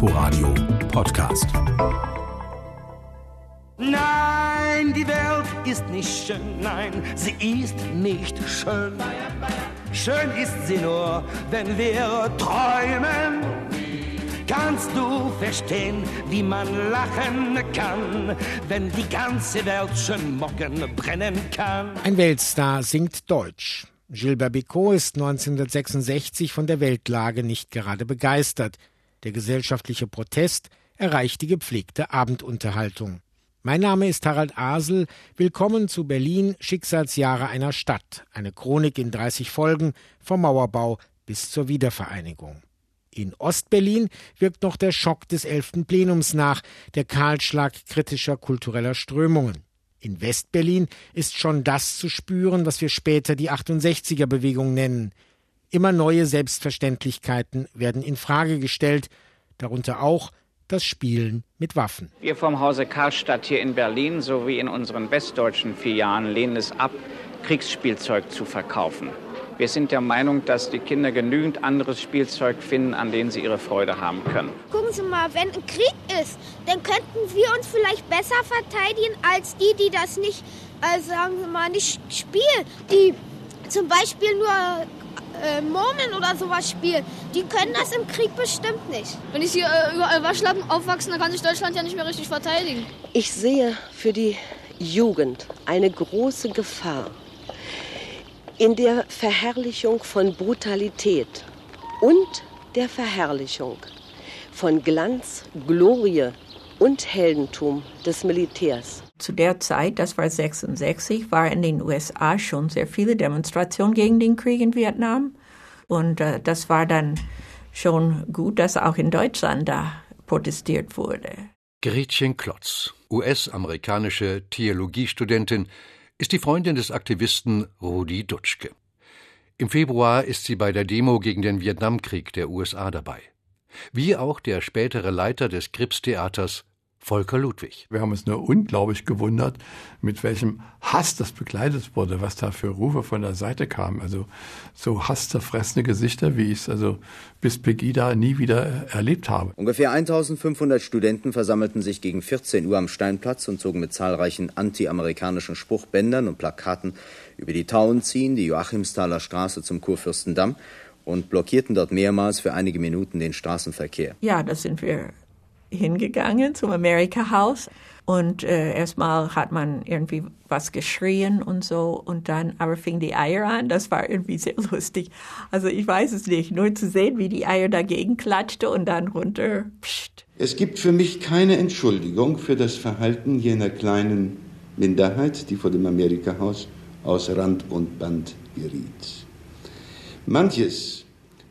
Inforadio Podcast. Nein, die Welt ist nicht schön, nein, sie ist nicht schön. Schön ist sie nur, wenn wir träumen. Kannst du verstehen, wie man lachen kann, wenn die ganze Welt schon morgen brennen kann? Ein Weltstar singt Deutsch. Gilbert Bicot ist 1966 von der Weltlage nicht gerade begeistert. Der gesellschaftliche Protest erreicht die gepflegte Abendunterhaltung. Mein Name ist Harald Asel. Willkommen zu Berlin Schicksalsjahre einer Stadt. Eine Chronik in 30 Folgen vom Mauerbau bis zur Wiedervereinigung. In Ostberlin wirkt noch der Schock des 11. Plenums nach, der Kahlschlag kritischer kultureller Strömungen. In Westberlin ist schon das zu spüren, was wir später die 68er Bewegung nennen. Immer neue Selbstverständlichkeiten werden in Frage gestellt, darunter auch das Spielen mit Waffen. Wir vom Hause Karlstadt hier in Berlin sowie in unseren westdeutschen Filialen lehnen es ab, Kriegsspielzeug zu verkaufen. Wir sind der Meinung, dass die Kinder genügend anderes Spielzeug finden, an denen sie ihre Freude haben können. Gucken Sie mal, wenn ein Krieg ist, dann könnten wir uns vielleicht besser verteidigen als die, die das nicht, äh, sagen wir mal, nicht spielen. Die zum Beispiel nur äh, Murmeln oder sowas spielen. Die können das im Krieg bestimmt nicht. Wenn ich hier äh, überall Waschlappen aufwachsen, dann kann sich Deutschland ja nicht mehr richtig verteidigen. Ich sehe für die Jugend eine große Gefahr in der Verherrlichung von Brutalität und der Verherrlichung von Glanz, Glorie und Heldentum des Militärs. Zu der Zeit, das war 66, war in den USA schon sehr viele Demonstrationen gegen den Krieg in Vietnam. Und äh, das war dann schon gut, dass auch in Deutschland da protestiert wurde. Gretchen Klotz, US-amerikanische Theologiestudentin, ist die Freundin des Aktivisten Rudi Dutschke. Im Februar ist sie bei der Demo gegen den Vietnamkrieg der USA dabei. Wie auch der spätere Leiter des Krips-Theaters Volker Ludwig. Wir haben uns nur unglaublich gewundert, mit welchem Hass das begleitet wurde, was da für Rufe von der Seite kamen. Also so hasszerfressene Gesichter, wie ich es also bis Pegida nie wieder erlebt habe. Ungefähr 1500 Studenten versammelten sich gegen 14 Uhr am Steinplatz und zogen mit zahlreichen anti-amerikanischen Spruchbändern und Plakaten über die Tauenziehen, die Joachimsthaler Straße zum Kurfürstendamm und blockierten dort mehrmals für einige Minuten den Straßenverkehr. Ja, das sind wir hingegangen zum America House und äh, erstmal hat man irgendwie was geschrien und so und dann aber fing die Eier an. Das war irgendwie sehr lustig. Also ich weiß es nicht, nur zu sehen, wie die Eier dagegen klatschte und dann runter. Psst. Es gibt für mich keine Entschuldigung für das Verhalten jener kleinen Minderheit, die vor dem Amerika Haus aus Rand und Band geriet. Manches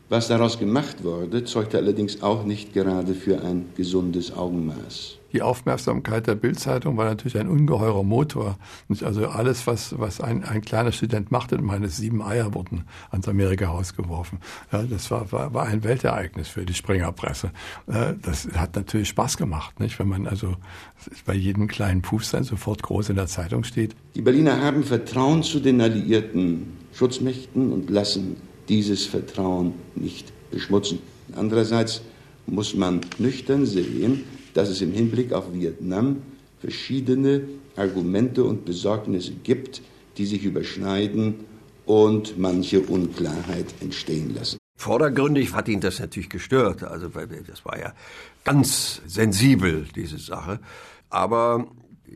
was daraus gemacht wurde, zeugte allerdings auch nicht gerade für ein gesundes Augenmaß. Die Aufmerksamkeit der Bildzeitung war natürlich ein ungeheurer Motor. Also alles, was, was ein, ein kleiner Student machte, meine sieben Eier wurden ans Amerika-Haus geworfen. Ja, das war, war, war ein Weltereignis für die Springerpresse. Das hat natürlich Spaß gemacht, nicht? wenn man also bei jedem kleinen Puffstein sofort groß in der Zeitung steht. Die Berliner haben Vertrauen zu den alliierten Schutzmächten und lassen dieses Vertrauen nicht beschmutzen. Andererseits muss man nüchtern sehen, dass es im Hinblick auf Vietnam verschiedene Argumente und Besorgnisse gibt, die sich überschneiden und manche Unklarheit entstehen lassen. Vordergründig hat ihn das natürlich gestört. Also das war ja ganz sensibel, diese Sache. Aber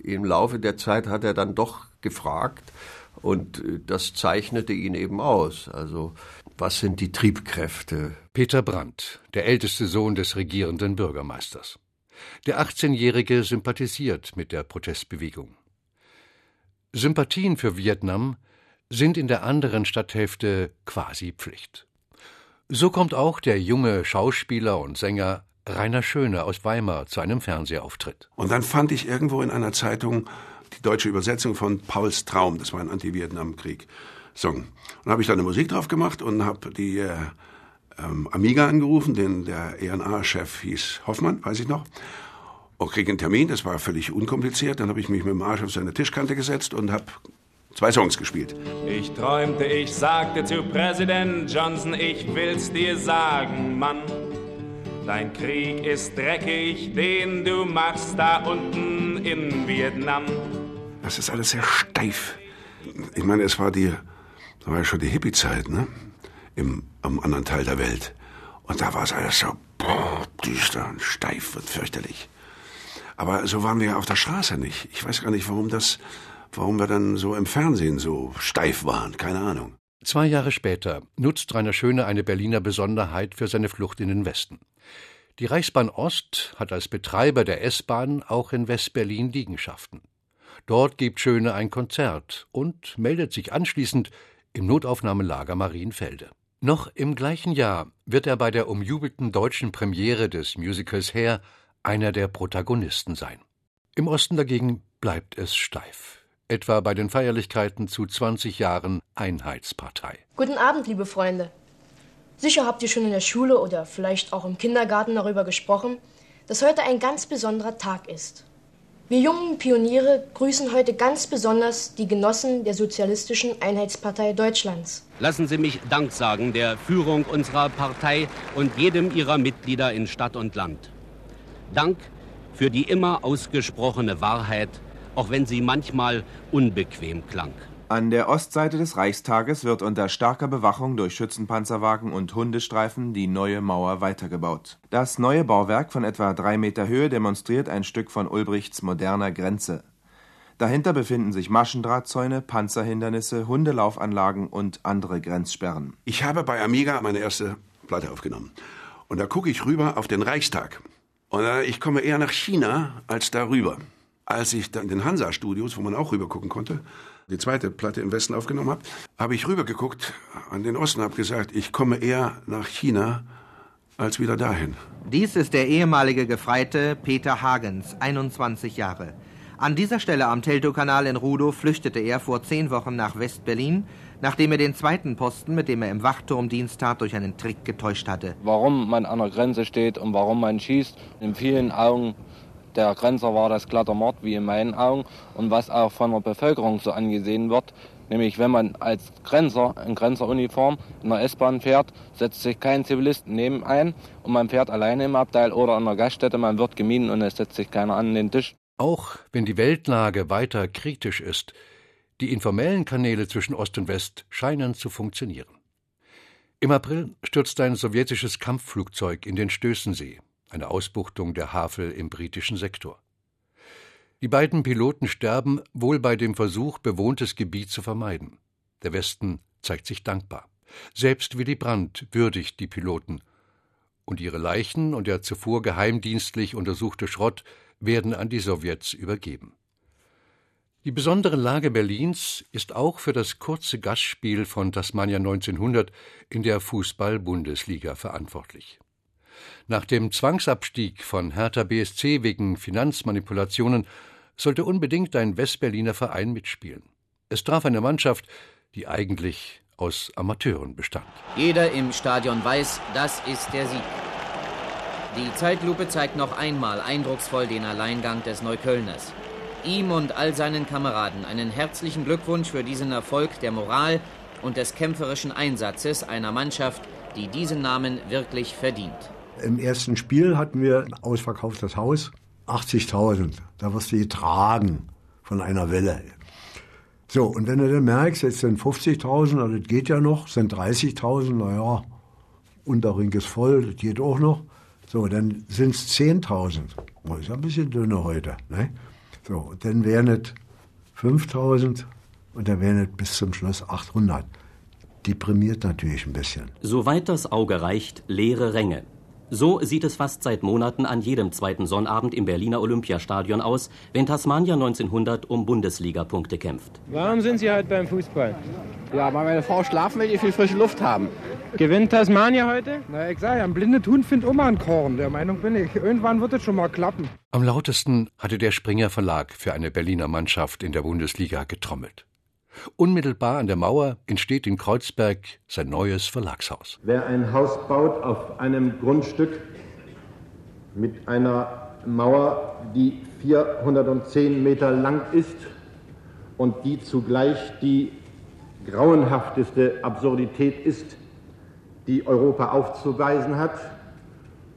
im Laufe der Zeit hat er dann doch gefragt und das zeichnete ihn eben aus. Also was sind die Triebkräfte? Peter Brandt, der älteste Sohn des regierenden Bürgermeisters. Der 18-Jährige sympathisiert mit der Protestbewegung. Sympathien für Vietnam sind in der anderen Stadthälfte quasi Pflicht. So kommt auch der junge Schauspieler und Sänger Rainer Schöne aus Weimar zu einem Fernsehauftritt. Und dann fand ich irgendwo in einer Zeitung die deutsche Übersetzung von Pauls Traum, das war ein Anti-Vietnam-Krieg. Song. Und habe ich da eine Musik drauf gemacht und habe die äh, ähm, Amiga angerufen, den der ENA-Chef hieß Hoffmann, weiß ich noch. Und krieg einen Termin, das war völlig unkompliziert. Dann habe ich mich mit dem Arsch auf seine Tischkante gesetzt und habe zwei Songs gespielt. Ich träumte, ich sagte zu Präsident Johnson, ich will's dir sagen, Mann. Dein Krieg ist dreckig, den du machst da unten in Vietnam. Das ist alles sehr steif. Ich meine, es war die, da war ja schon die Hippie-Zeit, ne? Im, am anderen Teil der Welt. Und da war es alles so boah, düster und steif und fürchterlich. Aber so waren wir auf der Straße nicht. Ich weiß gar nicht, warum das, warum wir dann so im Fernsehen so steif waren. Keine Ahnung. Zwei Jahre später nutzt Rainer Schöne eine Berliner Besonderheit für seine Flucht in den Westen. Die Reichsbahn Ost hat als Betreiber der S-Bahn auch in West-Berlin Liegenschaften. Dort gibt Schöne ein Konzert und meldet sich anschließend im Notaufnahmelager Marienfelde. Noch im gleichen Jahr wird er bei der umjubelten deutschen Premiere des Musicals Hair einer der Protagonisten sein. Im Osten dagegen bleibt es steif. Etwa bei den Feierlichkeiten zu 20 Jahren Einheitspartei. Guten Abend, liebe Freunde. Sicher habt ihr schon in der Schule oder vielleicht auch im Kindergarten darüber gesprochen, dass heute ein ganz besonderer Tag ist. Wir jungen Pioniere grüßen heute ganz besonders die Genossen der Sozialistischen Einheitspartei Deutschlands. Lassen Sie mich Dank sagen der Führung unserer Partei und jedem ihrer Mitglieder in Stadt und Land. Dank für die immer ausgesprochene Wahrheit, auch wenn sie manchmal unbequem klang. An der Ostseite des Reichstages wird unter starker Bewachung durch Schützenpanzerwagen und Hundestreifen die neue Mauer weitergebaut. Das neue Bauwerk von etwa drei Meter Höhe demonstriert ein Stück von Ulbrichts moderner Grenze. Dahinter befinden sich Maschendrahtzäune, Panzerhindernisse, Hundelaufanlagen und andere Grenzsperren. Ich habe bei Amiga meine erste Platte aufgenommen. Und da gucke ich rüber auf den Reichstag. Und äh, ich komme eher nach China als darüber. Als ich dann in den Hansa-Studios, wo man auch rüber gucken konnte, die zweite Platte im Westen aufgenommen habe, habe ich rübergeguckt an den Osten, habe gesagt, ich komme eher nach China als wieder dahin. Dies ist der ehemalige Gefreite Peter Hagens, 21 Jahre. An dieser Stelle am Teltow-Kanal in Rudow flüchtete er vor zehn Wochen nach West-Berlin, nachdem er den zweiten Posten, mit dem er im Wachturm Dienst tat, durch einen Trick getäuscht hatte. Warum man an der Grenze steht und warum man schießt, in vielen Augen der Grenzer war das glatter Mord, wie in meinen Augen. Und was auch von der Bevölkerung so angesehen wird, nämlich wenn man als Grenzer in Grenzeruniform in der S-Bahn fährt, setzt sich kein Zivilist neben ein und man fährt alleine im Abteil oder an der Gaststätte, man wird gemieden und es setzt sich keiner an den Tisch. Auch wenn die Weltlage weiter kritisch ist, die informellen Kanäle zwischen Ost und West scheinen zu funktionieren. Im April stürzt ein sowjetisches Kampfflugzeug in den Stößensee eine Ausbuchtung der Havel im britischen Sektor. Die beiden Piloten sterben wohl bei dem Versuch, bewohntes Gebiet zu vermeiden. Der Westen zeigt sich dankbar. Selbst Willy Brandt würdigt die Piloten. Und ihre Leichen und der zuvor geheimdienstlich untersuchte Schrott werden an die Sowjets übergeben. Die besondere Lage Berlins ist auch für das kurze Gastspiel von Tasmania 1900 in der Fußball-Bundesliga verantwortlich. Nach dem Zwangsabstieg von Hertha BSC wegen Finanzmanipulationen sollte unbedingt ein Westberliner Verein mitspielen. Es traf eine Mannschaft, die eigentlich aus Amateuren bestand. Jeder im Stadion weiß, das ist der Sieg. Die Zeitlupe zeigt noch einmal eindrucksvoll den Alleingang des Neuköllners. Ihm und all seinen Kameraden einen herzlichen Glückwunsch für diesen Erfolg der Moral und des kämpferischen Einsatzes einer Mannschaft, die diesen Namen wirklich verdient. Im ersten Spiel hatten wir ein ausverkauftes Haus, 80.000. Da wirst du getragen von einer Welle. So, und wenn du dann merkst, jetzt sind 50.000, also das geht ja noch, sind 30.000, naja, Unterring ist voll, das geht auch noch. So, dann sind es 10.000. Das ist ein bisschen dünner heute. Ne? So, dann wären es 5.000 und dann wären es bis zum Schluss 800. Deprimiert natürlich ein bisschen. Soweit das Auge reicht, leere Ränge. So sieht es fast seit Monaten an jedem zweiten Sonnabend im Berliner Olympiastadion aus, wenn Tasmania 1900 um Bundesliga-Punkte kämpft. Warum sind Sie heute beim Fußball? Ja, weil meine Frau schlafen will, die viel frische Luft haben. Gewinnt Tasmania heute? Na, ich sag ja, ein blinde Hund findet immer ein Korn. Der Meinung bin ich. Irgendwann wird es schon mal klappen. Am lautesten hatte der Springer Verlag für eine Berliner Mannschaft in der Bundesliga getrommelt. Unmittelbar an der Mauer entsteht in Kreuzberg sein neues Verlagshaus. Wer ein Haus baut auf einem Grundstück mit einer Mauer, die 410 Meter lang ist und die zugleich die grauenhafteste Absurdität ist, die Europa aufzuweisen hat,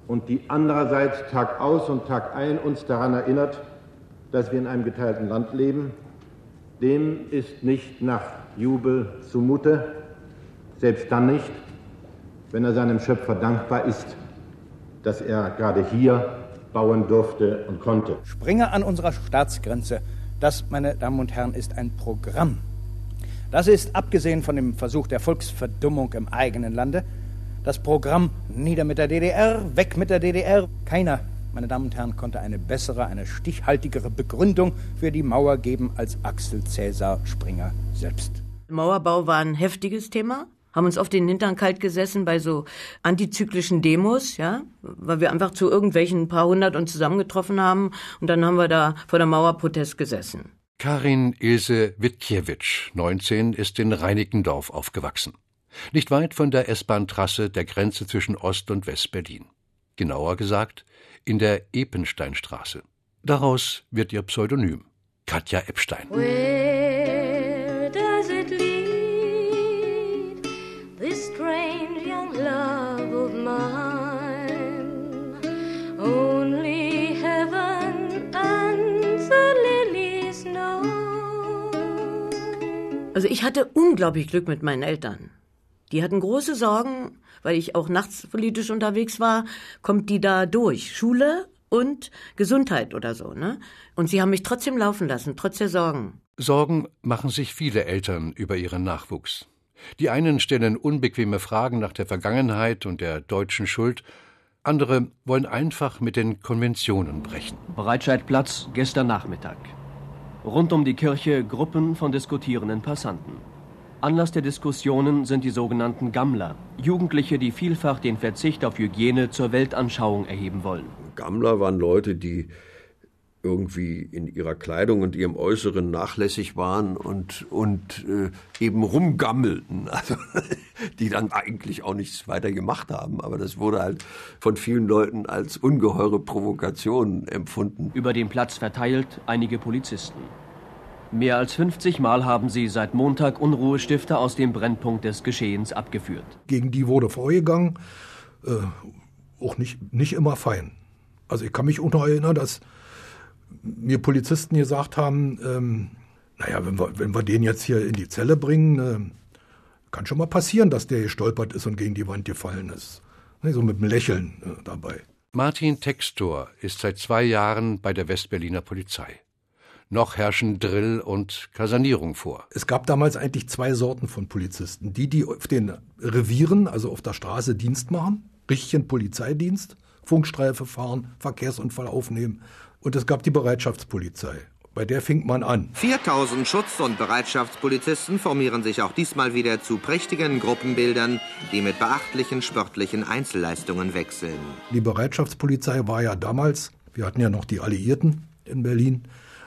und die andererseits Tag aus und Tag ein uns daran erinnert, dass wir in einem geteilten Land leben, dem ist nicht nach Jubel zumute, selbst dann nicht, wenn er seinem Schöpfer dankbar ist, dass er gerade hier bauen durfte und konnte. Springer an unserer Staatsgrenze, das, meine Damen und Herren, ist ein Programm. Das ist, abgesehen von dem Versuch der Volksverdummung im eigenen Lande, das Programm Nieder mit der DDR, weg mit der DDR. Keiner, meine Damen und Herren, konnte eine bessere, eine stichhaltigere Begründung für die Mauer geben als Axel Cäsar Springer selbst. Mauerbau war ein heftiges Thema haben uns auf den Hintern kalt gesessen bei so antizyklischen Demos, ja, weil wir einfach zu irgendwelchen paar hundert uns zusammengetroffen haben und dann haben wir da vor der Mauer Protest gesessen. Karin Ilse Witkiewicz, 19, ist in Reinickendorf aufgewachsen. Nicht weit von der S-Bahn-Trasse der Grenze zwischen Ost- und West-Berlin. Genauer gesagt, in der Epensteinstraße. Daraus wird ihr Pseudonym Katja Epstein. Where does it lead, this strange young love of mine? Only heaven and the lilies know. Also ich hatte unglaublich Glück mit meinen Eltern. Die hatten große Sorgen, weil ich auch nachts politisch unterwegs war, kommt die da durch. Schule und Gesundheit oder so, ne? Und sie haben mich trotzdem laufen lassen, trotz der Sorgen. Sorgen machen sich viele Eltern über ihren Nachwuchs. Die einen stellen unbequeme Fragen nach der Vergangenheit und der deutschen Schuld, andere wollen einfach mit den Konventionen brechen. Breitscheidplatz gestern Nachmittag. Rund um die Kirche Gruppen von diskutierenden Passanten. Anlass der Diskussionen sind die sogenannten Gammler, Jugendliche, die vielfach den Verzicht auf Hygiene zur Weltanschauung erheben wollen. Gammler waren Leute, die irgendwie in ihrer Kleidung und ihrem Äußeren nachlässig waren und, und äh, eben rumgammelten. Also, die dann eigentlich auch nichts weiter gemacht haben. Aber das wurde halt von vielen Leuten als ungeheure Provokation empfunden. Über den Platz verteilt einige Polizisten. Mehr als 50 Mal haben sie seit Montag Unruhestifter aus dem Brennpunkt des Geschehens abgeführt. Gegen die wurde vorgegangen, äh, auch nicht, nicht immer fein. Also ich kann mich auch noch erinnern, dass mir Polizisten gesagt haben, ähm, naja, wenn wir, wenn wir den jetzt hier in die Zelle bringen, äh, kann schon mal passieren, dass der gestolpert ist und gegen die Wand gefallen ist. Ne, so mit einem Lächeln äh, dabei. Martin Textor ist seit zwei Jahren bei der Westberliner Polizei. Noch herrschen Drill und Kasernierung vor. Es gab damals eigentlich zwei Sorten von Polizisten. Die, die auf den Revieren, also auf der Straße Dienst machen, richtigen Polizeidienst, Funkstreife fahren, Verkehrsunfall aufnehmen. Und es gab die Bereitschaftspolizei. Bei der fing man an. 4000 Schutz- und Bereitschaftspolizisten formieren sich auch diesmal wieder zu prächtigen Gruppenbildern, die mit beachtlichen sportlichen Einzelleistungen wechseln. Die Bereitschaftspolizei war ja damals, wir hatten ja noch die Alliierten in Berlin,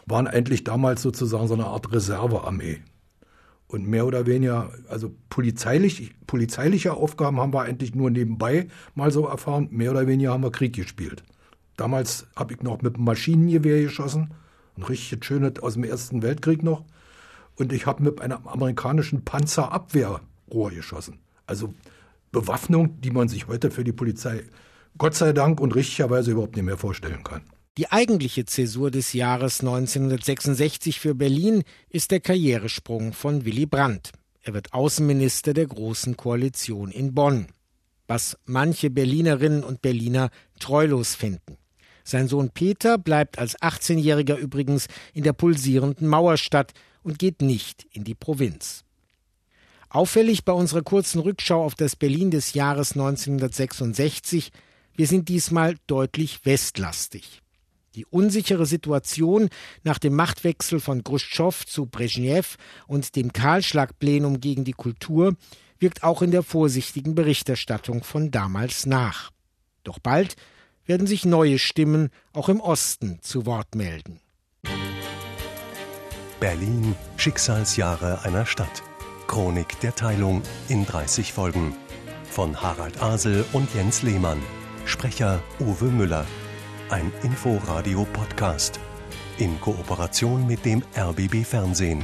waren eigentlich damals sozusagen so eine Art Reservearmee. Und mehr oder weniger, also polizeilich, polizeiliche Aufgaben haben wir eigentlich nur nebenbei mal so erfahren. Mehr oder weniger haben wir Krieg gespielt. Damals habe ich noch mit einem Maschinengewehr geschossen, ein richtig schönes aus dem Ersten Weltkrieg noch. Und ich habe mit einem amerikanischen Panzerabwehrrohr geschossen. Also Bewaffnung, die man sich heute für die Polizei Gott sei Dank und richtigerweise überhaupt nicht mehr vorstellen kann. Die eigentliche Zäsur des Jahres 1966 für Berlin ist der Karrieresprung von Willy Brandt. Er wird Außenminister der Großen Koalition in Bonn. Was manche Berlinerinnen und Berliner treulos finden. Sein Sohn Peter bleibt als 18-Jähriger übrigens in der pulsierenden Mauerstadt und geht nicht in die Provinz. Auffällig bei unserer kurzen Rückschau auf das Berlin des Jahres 1966, wir sind diesmal deutlich westlastig. Die unsichere Situation nach dem Machtwechsel von Khrushchev zu Brezhnev und dem Kahlschlagplenum gegen die Kultur wirkt auch in der vorsichtigen Berichterstattung von damals nach. Doch bald werden sich neue Stimmen auch im Osten zu Wort melden. Berlin Schicksalsjahre einer Stadt. Chronik der Teilung in 30 Folgen. Von Harald Asel und Jens Lehmann. Sprecher Uwe Müller. Ein Inforadio-Podcast. In Kooperation mit dem RBB Fernsehen.